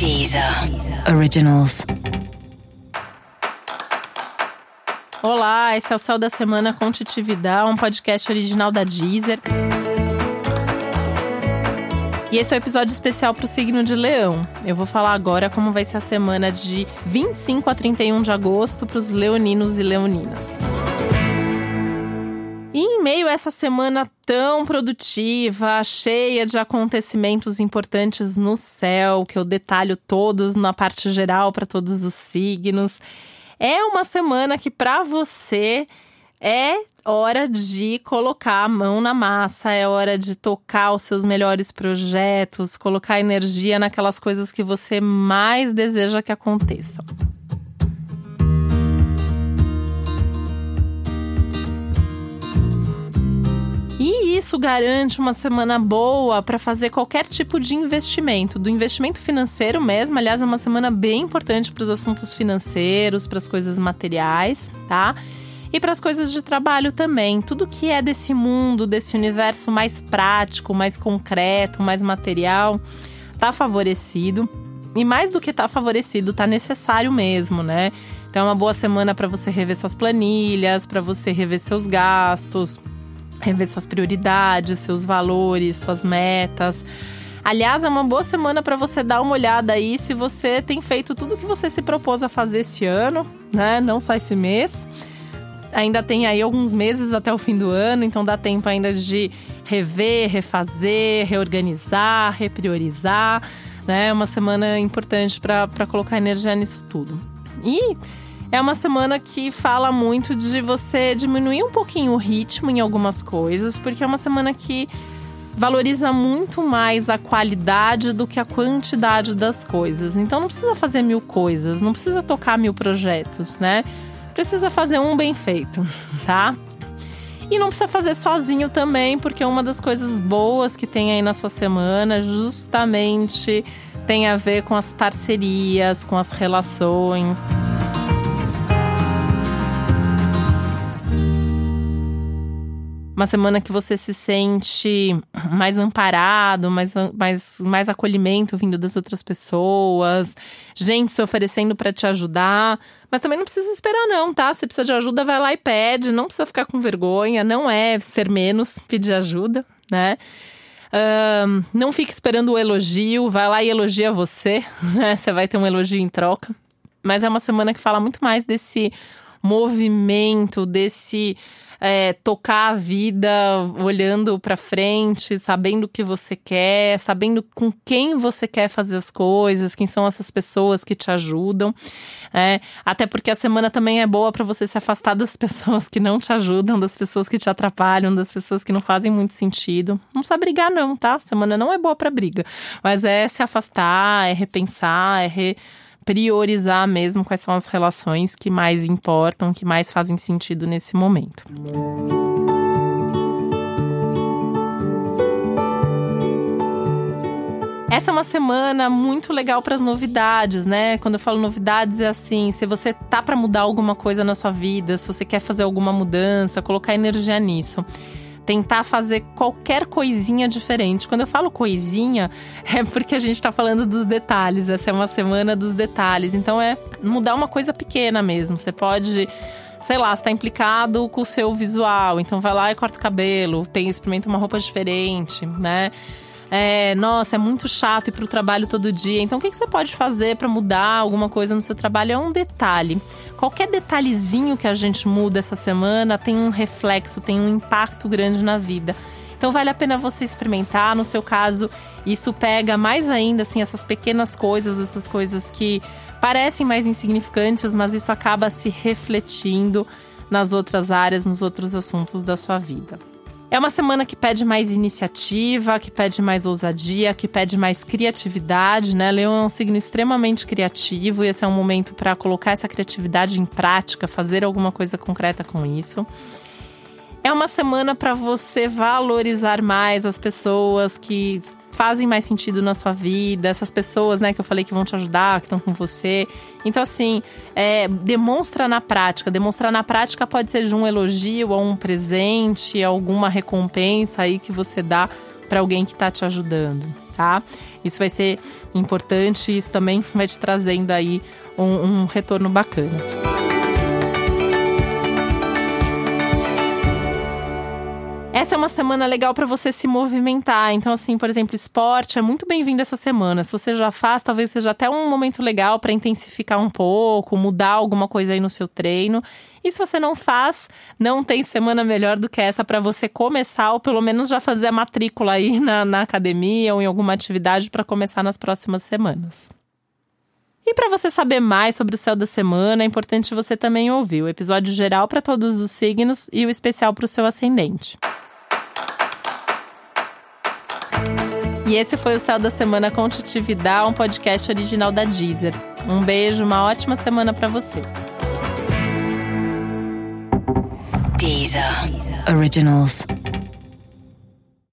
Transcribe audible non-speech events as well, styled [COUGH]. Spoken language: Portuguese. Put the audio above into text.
Deezer Originals. Olá, esse é o Céu da Semana com Titividade, um podcast original da Deezer. E esse é o um episódio especial para o signo de Leão. Eu vou falar agora como vai ser a semana de 25 a 31 de agosto para os leoninos e leoninas. E em meio a essa semana tão produtiva, cheia de acontecimentos importantes no céu, que eu detalho todos na parte geral para todos os signos, é uma semana que para você é hora de colocar a mão na massa, é hora de tocar os seus melhores projetos, colocar energia naquelas coisas que você mais deseja que aconteçam. Isso garante uma semana boa para fazer qualquer tipo de investimento, do investimento financeiro mesmo. Aliás, é uma semana bem importante para os assuntos financeiros, para as coisas materiais, tá? E para as coisas de trabalho também. Tudo que é desse mundo, desse universo mais prático, mais concreto, mais material, tá favorecido. E mais do que tá favorecido, tá necessário mesmo, né? Então é uma boa semana para você rever suas planilhas, para você rever seus gastos rever suas prioridades, seus valores, suas metas. Aliás, é uma boa semana para você dar uma olhada aí se você tem feito tudo o que você se propôs a fazer esse ano, né? Não só esse mês. Ainda tem aí alguns meses até o fim do ano, então dá tempo ainda de rever, refazer, reorganizar, repriorizar. Né? É uma semana importante para colocar energia nisso tudo. E é uma semana que fala muito de você diminuir um pouquinho o ritmo em algumas coisas, porque é uma semana que valoriza muito mais a qualidade do que a quantidade das coisas. Então não precisa fazer mil coisas, não precisa tocar mil projetos, né? Precisa fazer um bem feito, [LAUGHS] tá? E não precisa fazer sozinho também, porque uma das coisas boas que tem aí na sua semana justamente tem a ver com as parcerias, com as relações. Uma semana que você se sente mais amparado, mais, mais, mais acolhimento vindo das outras pessoas, gente se oferecendo para te ajudar. Mas também não precisa esperar, não, tá? Se precisa de ajuda, vai lá e pede. Não precisa ficar com vergonha, não é ser menos pedir ajuda, né? Um, não fique esperando o elogio, vai lá e elogia você, [LAUGHS] né? Você vai ter um elogio em troca. Mas é uma semana que fala muito mais desse movimento, desse é, tocar a vida olhando para frente, sabendo o que você quer, sabendo com quem você quer fazer as coisas, quem são essas pessoas que te ajudam. É, até porque a semana também é boa para você se afastar das pessoas que não te ajudam, das pessoas que te atrapalham, das pessoas que não fazem muito sentido. Não precisa brigar, não, tá? Semana não é boa para briga, mas é se afastar, é repensar, é re priorizar mesmo quais são as relações que mais importam, que mais fazem sentido nesse momento. Essa é uma semana muito legal para as novidades, né? Quando eu falo novidades é assim, se você tá para mudar alguma coisa na sua vida, se você quer fazer alguma mudança, colocar energia nisso tentar fazer qualquer coisinha diferente. Quando eu falo coisinha, [LAUGHS] é porque a gente está falando dos detalhes. Essa é uma semana dos detalhes. Então é mudar uma coisa pequena mesmo. Você pode sei lá, está implicado com o seu visual, então vai lá e corta o cabelo, tem experimenta uma roupa diferente, né? É, nossa, é muito chato ir para o trabalho todo dia. Então, o que, que você pode fazer para mudar alguma coisa no seu trabalho? É um detalhe. Qualquer detalhezinho que a gente muda essa semana tem um reflexo, tem um impacto grande na vida. Então vale a pena você experimentar. No seu caso, isso pega mais ainda assim essas pequenas coisas, essas coisas que parecem mais insignificantes, mas isso acaba se refletindo nas outras áreas, nos outros assuntos da sua vida. É uma semana que pede mais iniciativa, que pede mais ousadia, que pede mais criatividade, né? Leão é um signo extremamente criativo e esse é um momento para colocar essa criatividade em prática, fazer alguma coisa concreta com isso. É uma semana para você valorizar mais as pessoas que fazem mais sentido na sua vida, essas pessoas, né, que eu falei que vão te ajudar, que estão com você. Então, assim, é, demonstra na prática. Demonstrar na prática pode ser de um elogio ou um presente, alguma recompensa aí que você dá para alguém que está te ajudando, tá? Isso vai ser importante, isso também [LAUGHS] vai te trazendo aí um, um retorno bacana. É uma semana legal para você se movimentar. Então, assim, por exemplo, esporte é muito bem-vindo essa semana. Se você já faz, talvez seja até um momento legal para intensificar um pouco, mudar alguma coisa aí no seu treino. E se você não faz, não tem semana melhor do que essa para você começar, ou pelo menos já fazer a matrícula aí na, na academia ou em alguma atividade para começar nas próximas semanas. E para você saber mais sobre o céu da semana, é importante você também ouvir o episódio geral para todos os signos e o especial para o seu ascendente. E esse foi o Céu da Semana com Titividade, um podcast original da Deezer. Um beijo, uma ótima semana para você. Deezer. Originals.